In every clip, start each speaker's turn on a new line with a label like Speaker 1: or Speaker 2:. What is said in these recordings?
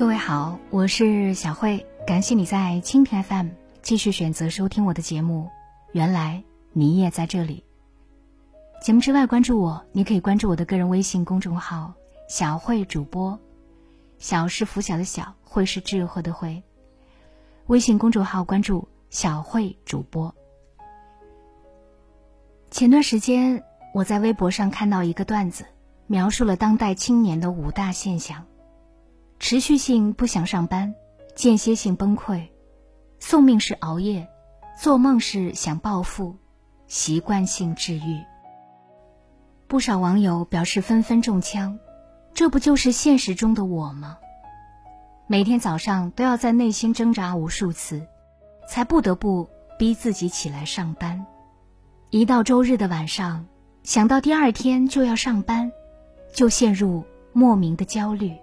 Speaker 1: 各位好，我是小慧，感谢你在蜻蜓 FM 继续选择收听我的节目。原来你也在这里。节目之外关注我，你可以关注我的个人微信公众号“小慧主播”，小是拂晓的小，慧是智慧的慧。微信公众号关注“小慧主播”。前段时间我在微博上看到一个段子，描述了当代青年的五大现象。持续性不想上班，间歇性崩溃，送命是熬夜，做梦是想暴富，习惯性治愈。不少网友表示纷纷中枪，这不就是现实中的我吗？每天早上都要在内心挣扎无数次，才不得不逼自己起来上班。一到周日的晚上，想到第二天就要上班，就陷入莫名的焦虑。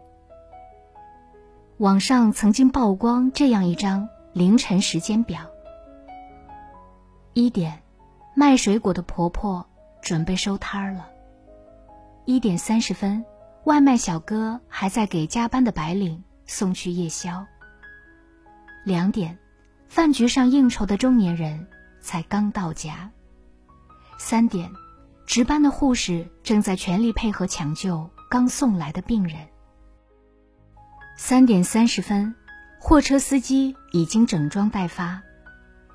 Speaker 1: 网上曾经曝光这样一张凌晨时间表：一点，卖水果的婆婆准备收摊儿了；一点三十分，外卖小哥还在给加班的白领送去夜宵；两点，饭局上应酬的中年人才刚到家；三点，值班的护士正在全力配合抢救刚送来的病人。三点三十分，货车司机已经整装待发。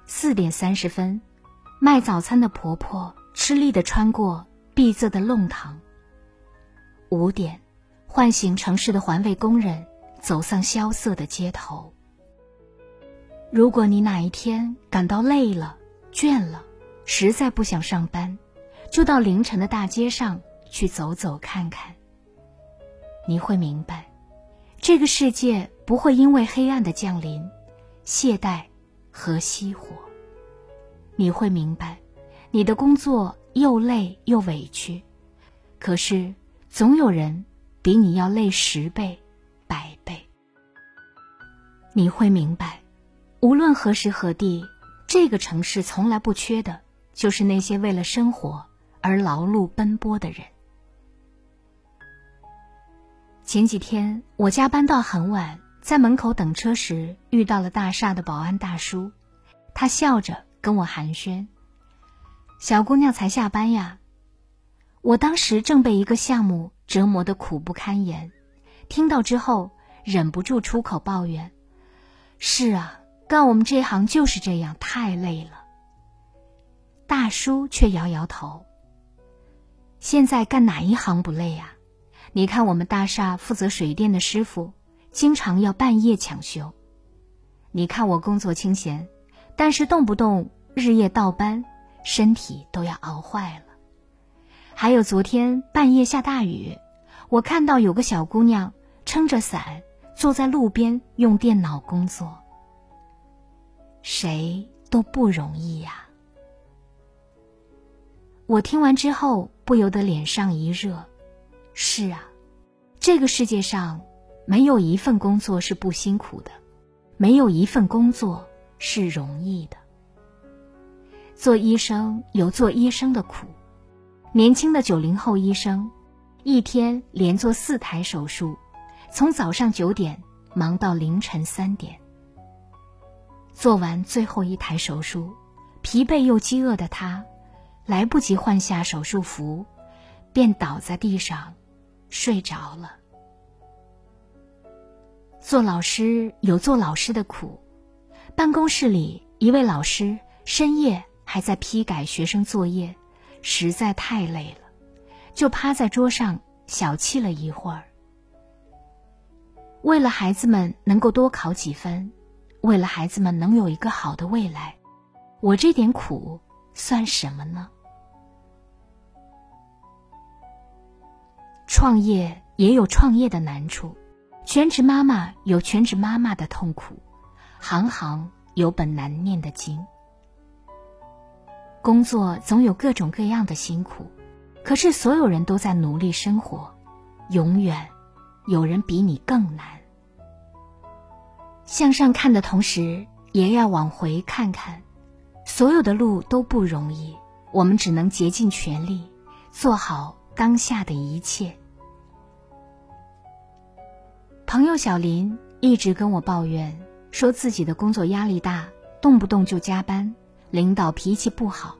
Speaker 1: 四点三十分，卖早餐的婆婆吃力的穿过闭塞的弄堂。五点，唤醒城市的环卫工人走上萧瑟的街头。如果你哪一天感到累了、倦了，实在不想上班，就到凌晨的大街上去走走看看。你会明白。这个世界不会因为黑暗的降临，懈怠和熄火。你会明白，你的工作又累又委屈，可是总有人比你要累十倍、百倍。你会明白，无论何时何地，这个城市从来不缺的，就是那些为了生活而劳碌奔波的人。前几天我加班到很晚，在门口等车时遇到了大厦的保安大叔，他笑着跟我寒暄：“小姑娘才下班呀。”我当时正被一个项目折磨得苦不堪言，听到之后忍不住出口抱怨：“是啊，干我们这行就是这样，太累了。”大叔却摇摇头：“现在干哪一行不累呀？”你看，我们大厦负责水电的师傅，经常要半夜抢修。你看我工作清闲，但是动不动日夜倒班，身体都要熬坏了。还有昨天半夜下大雨，我看到有个小姑娘撑着伞坐在路边用电脑工作。谁都不容易呀。我听完之后不由得脸上一热。是啊，这个世界上没有一份工作是不辛苦的，没有一份工作是容易的。做医生有做医生的苦，年轻的九零后医生，一天连做四台手术，从早上九点忙到凌晨三点。做完最后一台手术，疲惫又饥饿的他，来不及换下手术服，便倒在地上。睡着了。做老师有做老师的苦，办公室里一位老师深夜还在批改学生作业，实在太累了，就趴在桌上小憩了一会儿。为了孩子们能够多考几分，为了孩子们能有一个好的未来，我这点苦算什么呢？创业也有创业的难处，全职妈妈有全职妈妈的痛苦，行行有本难念的经。工作总有各种各样的辛苦，可是所有人都在努力生活，永远有人比你更难。向上看的同时，也要往回看看，所有的路都不容易，我们只能竭尽全力做好当下的一切。朋友小林一直跟我抱怨，说自己的工作压力大，动不动就加班，领导脾气不好。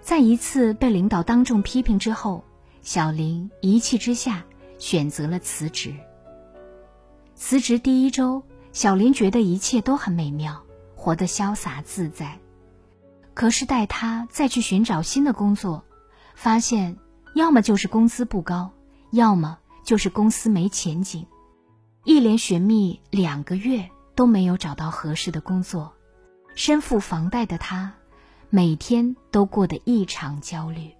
Speaker 1: 在一次被领导当众批评之后，小林一气之下选择了辞职。辞职第一周，小林觉得一切都很美妙，活得潇洒自在。可是待他再去寻找新的工作，发现要么就是工资不高，要么就是公司没前景。一连寻觅两个月都没有找到合适的工作，身负房贷的他。每天都过得异常焦虑，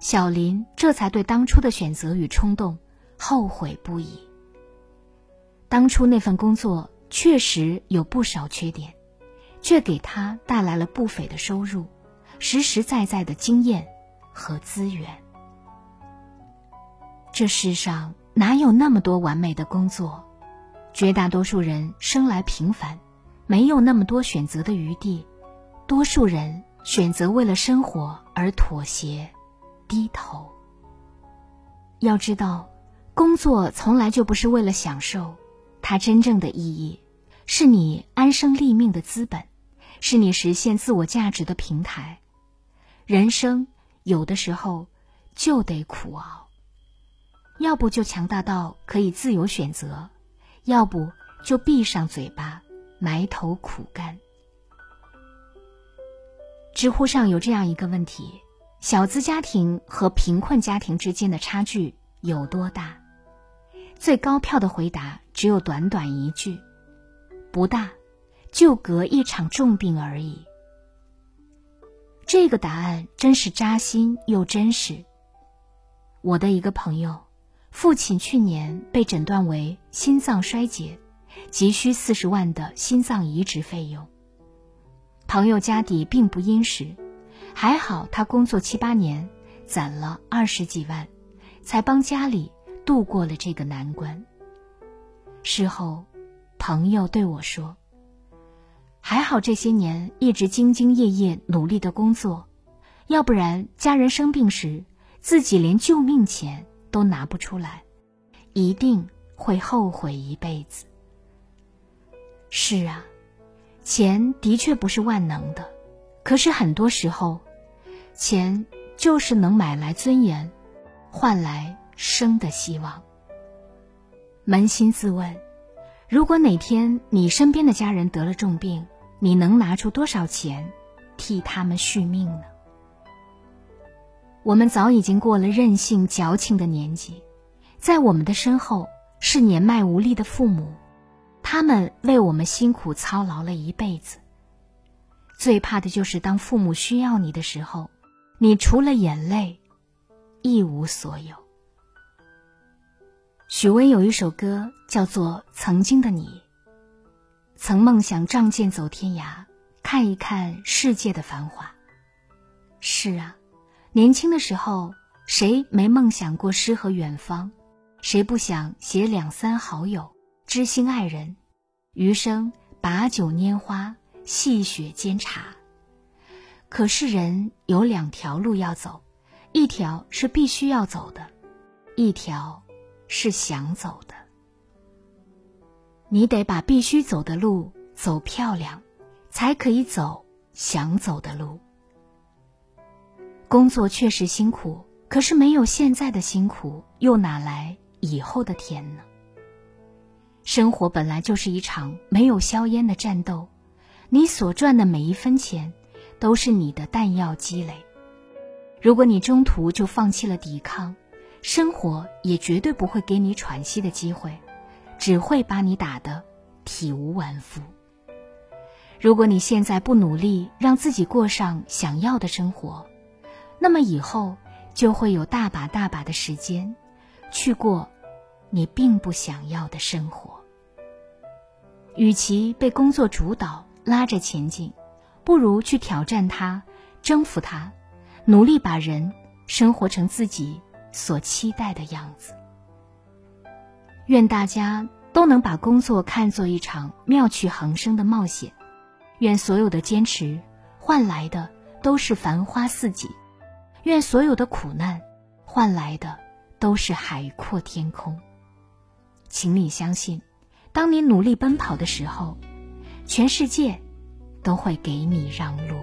Speaker 1: 小林这才对当初的选择与冲动后悔不已。当初那份工作确实有不少缺点，却给他带来了不菲的收入、实实在在的经验和资源。这世上哪有那么多完美的工作？绝大多数人生来平凡，没有那么多选择的余地。多数人选择为了生活而妥协、低头。要知道，工作从来就不是为了享受，它真正的意义是你安身立命的资本，是你实现自我价值的平台。人生有的时候就得苦熬，要不就强大到可以自由选择，要不就闭上嘴巴埋头苦干。知乎上有这样一个问题：小资家庭和贫困家庭之间的差距有多大？最高票的回答只有短短一句：“不大，就隔一场重病而已。”这个答案真是扎心又真实。我的一个朋友，父亲去年被诊断为心脏衰竭，急需四十万的心脏移植费用。朋友家底并不殷实，还好他工作七八年，攒了二十几万，才帮家里度过了这个难关。事后，朋友对我说：“还好这些年一直兢兢业业努力的工作，要不然家人生病时，自己连救命钱都拿不出来，一定会后悔一辈子。”是啊。钱的确不是万能的，可是很多时候，钱就是能买来尊严，换来生的希望。扪心自问，如果哪天你身边的家人得了重病，你能拿出多少钱替他们续命呢？我们早已经过了任性矫情的年纪，在我们的身后是年迈无力的父母。他们为我们辛苦操劳了一辈子。最怕的就是当父母需要你的时候，你除了眼泪，一无所有。许巍有一首歌叫做《曾经的你》。曾梦想仗剑走天涯，看一看世界的繁华。是啊，年轻的时候，谁没梦想过诗和远方？谁不想携两三好友？知心爱人，余生把酒拈花，细雪煎茶。可是人有两条路要走，一条是必须要走的，一条是想走的。你得把必须走的路走漂亮，才可以走想走的路。工作确实辛苦，可是没有现在的辛苦，又哪来以后的甜呢？生活本来就是一场没有硝烟的战斗，你所赚的每一分钱，都是你的弹药积累。如果你中途就放弃了抵抗，生活也绝对不会给你喘息的机会，只会把你打得体无完肤。如果你现在不努力让自己过上想要的生活，那么以后就会有大把大把的时间，去过。你并不想要的生活，与其被工作主导拉着前进，不如去挑战它，征服它，努力把人生活成自己所期待的样子。愿大家都能把工作看作一场妙趣横生的冒险，愿所有的坚持换来的都是繁花似锦，愿所有的苦难换来的都是海阔天空。请你相信，
Speaker 2: 当你努力奔跑的时候，全世界都会给你让路。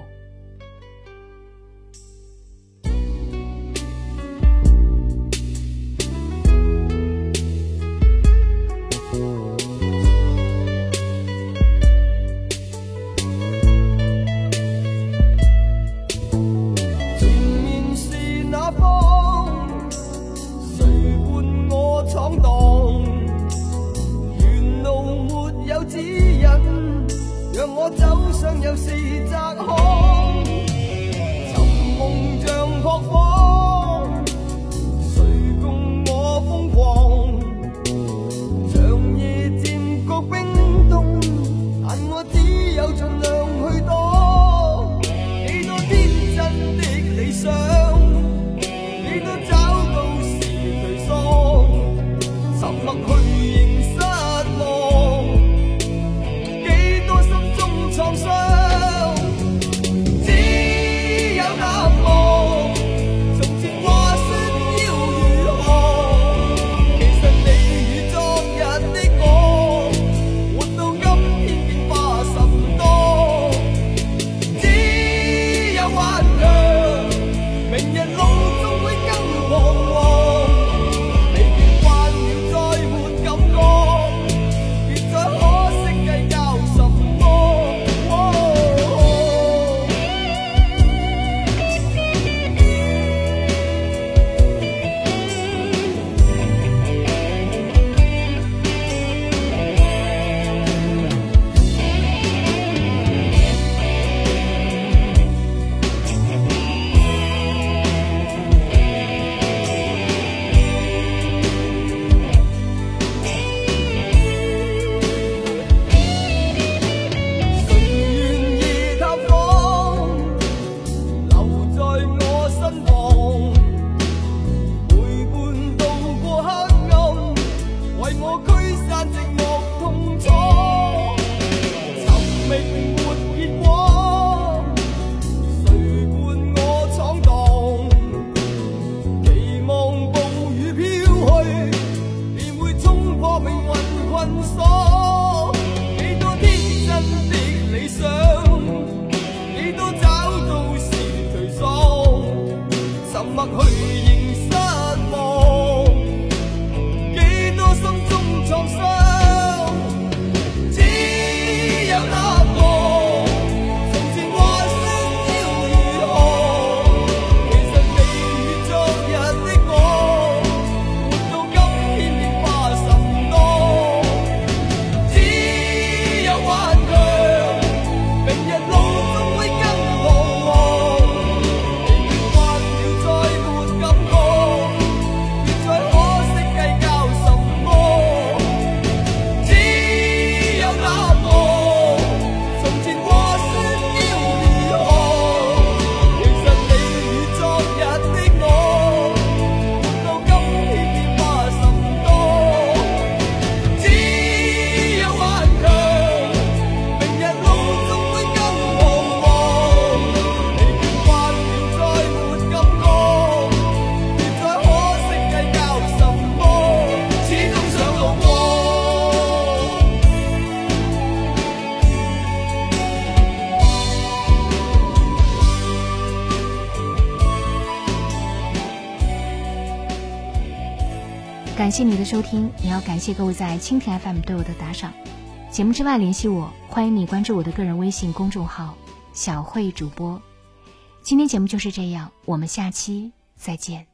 Speaker 2: 感谢你的收听，也要感谢各位在蜻蜓 FM 对我的打赏。节目之外联系我，欢迎你关注我的个人微信公众号“小慧主播”。今天节目就是这样，我们下期再见。